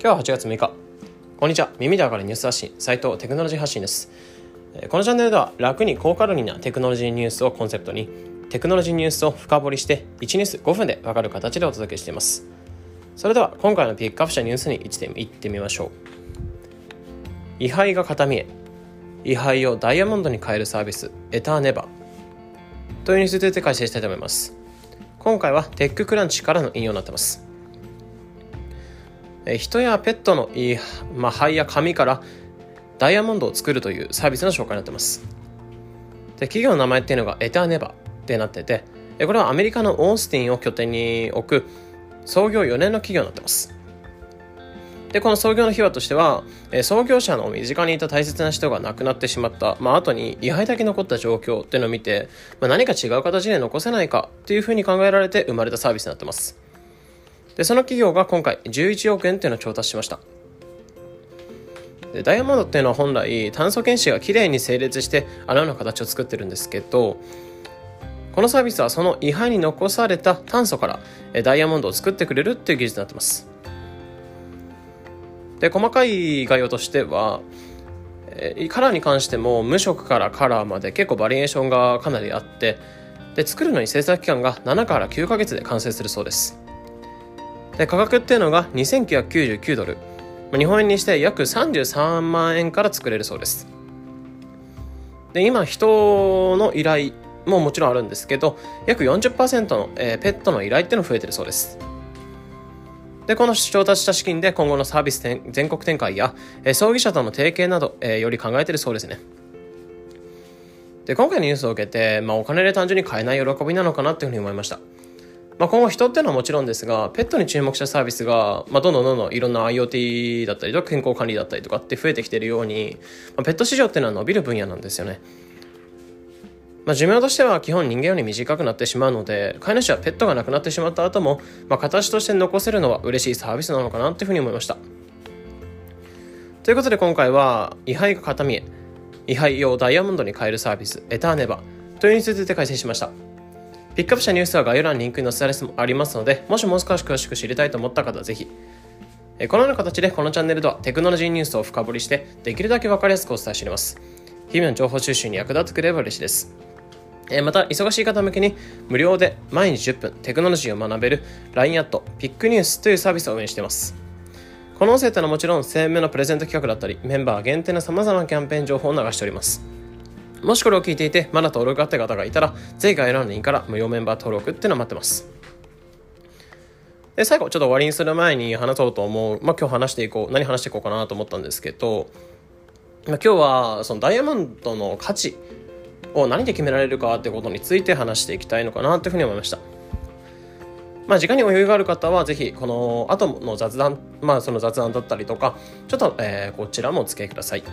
今日は8月6日。こんにちは。耳でわかるニュース発信斉藤テクノロジー発信です。このチャンネルでは楽に高カロリーなテクノロジーニュースをコンセプトにテクノロジーニュースを深掘りして1ニュース5分でわかる形でお届けしています。それでは今回のピックアップしたニュースにいってみましょう。位牌が片見え位牌をダイヤモンドに変えるサービスエターネバというニュースについて解説したいと思います。今回はテッククランチからの引用になってます。人やペットの、まあ、肺や紙からダイヤモンドを作るというサービスの紹介になってます。で企業の名前っていうのがエターネバってなっててこれはアメリカのオースティンを拠点に置く創業4年の企業になってます。でこの創業の秘話としては創業者の身近にいた大切な人が亡くなってしまった、まあ後に位牌だけ残った状況っていうのを見て、まあ、何か違う形で残せないかっていうふうに考えられて生まれたサービスになってます。でその企業が今回11億円っていうのを調達しました。でダイヤモンドっていうのは本来炭素原子がきれいに整列して穴の形を作ってるんですけどこのサービスはその違反に残された炭素からダイヤモンドを作ってくれるっていう技術になってます。で細かい概要としてはカラーに関しても無色からカラーまで結構バリエーションがかなりあってで作るのに制作期間が7から9ヶ月で完成するそうです。で価格っていうのが2999ドル。日本円にして約33万円から作れるそうです。で今人の依頼ももちろんあるんですけど約40%の、えー、ペットの依頼っていうの増えてるそうです。でこの調達した資金で今後のサービス全国展開や、えー、葬儀社との提携など、えー、より考えてるそうですね。で今回のニュースを受けて、まあ、お金で単純に買えない喜びなのかなっていうふうに思いました。まあ、今後人っていうのはもちろんですが、ペットに注目したサービスが、まあ、どんどんどんどんいろんな IoT だったりとか健康管理だったりとかって増えてきてるように、まあ、ペット市場っていうのは伸びる分野なんですよね。まあ、寿命としては基本人間より短くなってしまうので、飼い主はペットが亡くなってしまった後も、まあ、形として残せるのは嬉しいサービスなのかなっていうふうに思いました。ということで今回は、位牌が片見え、位牌用ダイヤモンドに変えるサービス、エターネバというについて解説しました。ピックアップしたニュースは概要欄にリンクに載せたりもありますので、もしもう少し詳しく知りたいと思った方はぜひ。このような形でこのチャンネルではテクノロジーニュースを深掘りして、できるだけ分かりやすくお伝えしています。日々の情報収集に役立ってくれれば嬉しいです。また、忙しい方向けに無料で毎日10分テクノロジーを学べる LINE アットピックニュースというサービスを運営しています。この音声というのはもちろん声明のプレゼント企画だったり、メンバー限定の様々なキャンペーン情報を流しております。もしこれを聞いていて、まだ登録があった方がいたら、ぜひ概要欄のリンクから無料メンバー登録っていうのを待ってます。で、最後、ちょっと終わりにする前に話そうと思う、まあ、今日話していこう、何話していこうかなと思ったんですけど、まあ、今日は、そのダイヤモンドの価値を何で決められるかってことについて話していきたいのかなというふうに思いました。まあ、時間に余裕がある方は、ぜひ、この後の雑談、まあ、その雑談だったりとか、ちょっと、えー、こちらもお付き合いください。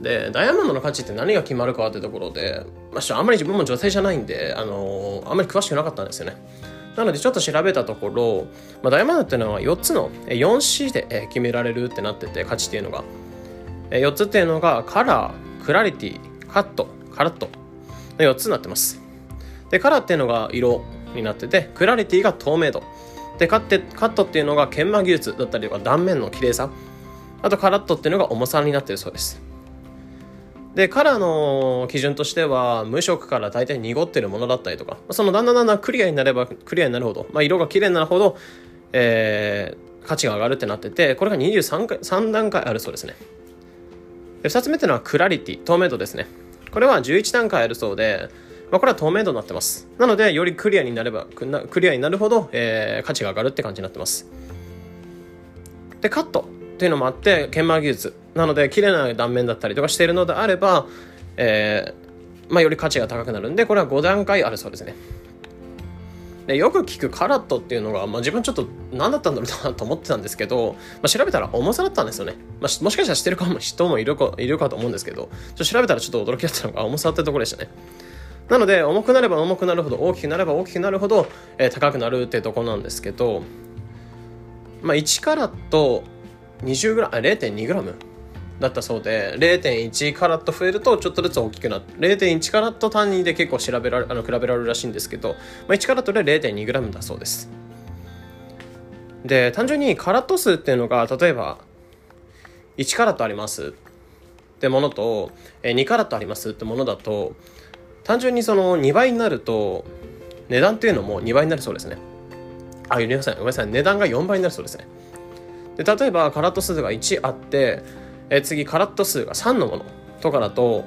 でダイヤモンドの価値って何が決まるかってところで、まあ、あんまり自分も女性じゃないんで、あのー、あんまり詳しくなかったんですよね。なのでちょっと調べたところ、まあ、ダイヤモンドっていうのは4つの 4C で決められるってなってて価値っていうのが。4つっていうのがカラークラリティカットカラット。の4つになってます。でカラーっていうのが色になっててクラリティが透明度。でカッカットっていうのが研磨技術だったりとか断面の綺麗さ。あとカラットっていうのが重さになってるそうです。でカラーの基準としては無色から大体濁ってるものだったりとかそのだんだんだんだんクリアになればクリアになるほど、まあ、色が綺麗になるほど、えー、価値が上がるってなっててこれが23回3段階あるそうですね。で2つ目っていうのはクラリティ透明度ですね。これは11段階あるそうで、まあ、これは透明度になってます。なのでよりクリアになればクリアになるほど、えー、価値が上がるって感じになってます。でカットっていうのもあって研磨技術。なので綺麗な断面だったりとかしているのであれば、えーまあ、より価値が高くなるんでこれは5段階あるそうですね。でよく聞くカラットっていうのが、まあ、自分ちょっと何だったんだろうなと思ってたんですけど、まあ、調べたら重さだったんですよね、まあ、もしかしたら知ってるかも人もいるか いるかと思うんですけどちょ調べたらちょっと驚きだったのが重さってところでしたね。なので重くなれば重くなるほど大きくなれば大きくなるほど、えー、高くなるってとこなんですけど、まあ、1カラット 20g 0.2g だったそうで0.1カラット増えるとちょっとずつ大きくなって0.1カラット単位で結構調べられあの比べられるらしいんですけど、まあ、1カラットで 0.2g だそうです。で単純にカラット数っていうのが例えば1カラットありますってものと2カラットありますってものだと単純にその2倍になると値段っていうのも2倍になるそうですね。あごめんなさいごめんなさい。値段が4倍になるそうですね。で例えばカラット数が1あってえ次カラット数が3のもの。とかだと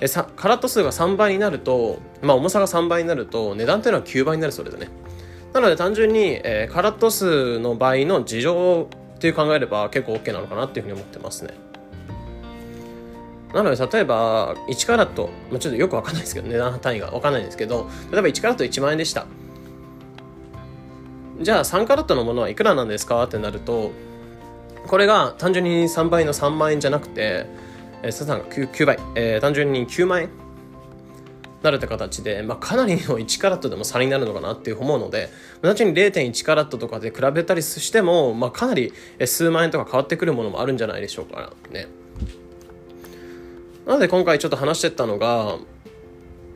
えカラット数が3倍になると、まあ、重さが3倍になると値段っていうのは9倍になるそうでね。なので単純に、えー、カラット数の倍の事情っていう考えれば結構 OK なのかなっていうふうに思ってますね。なので例えば1カラット、まあ、ちょっとよくわかんないですけど値段単位がわかんないんですけど例えば1カラット1万円でした。じゃあ3カラットのものはいくらなんですかってなるとこれが単純に3倍の3万円じゃなくて、えー、サザンが 9, 9倍、えー、単純に9万円？なるって形で、まあ、かなりの1カラットでも差になるのかなって思うので単純に0.1カラットとかで比べたりしても、まあ、かなり数万円とか変わってくるものもあるんじゃないでしょうかね。なので今回ちょっと話してたのが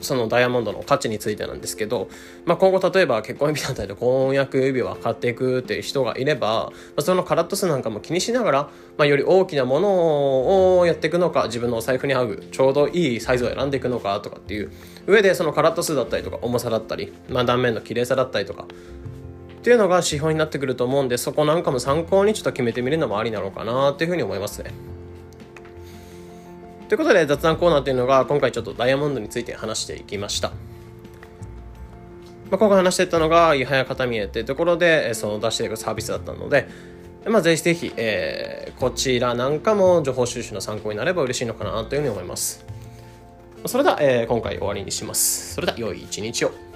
そのダイヤモンドの価値についてなんですけど、まあ、今後例えば結婚指輪だったり婚約指輪買っていくっていう人がいれば、まあ、そのカラット数なんかも気にしながら、まあ、より大きなものをやっていくのか自分のお財布に合うちょうどいいサイズを選んでいくのかとかっていう上でそのカラット数だったりとか重さだったり、まあ、断面の綺麗さだったりとかっていうのが指標になってくると思うんでそこなんかも参考にちょっと決めてみるのもありなのかなっていうふうに思いますね。ということで雑談コーナーというのが今回ちょっとダイヤモンドについて話していきました。まあ、今回話していったのが、いはや片見えっていうところで、その出していくサービスだったので、まあ、ぜひぜひ、えー、こちらなんかも情報収集の参考になれば嬉しいのかなというふうに思います。それでは、えー、今回終わりにします。それでは、良い一日を。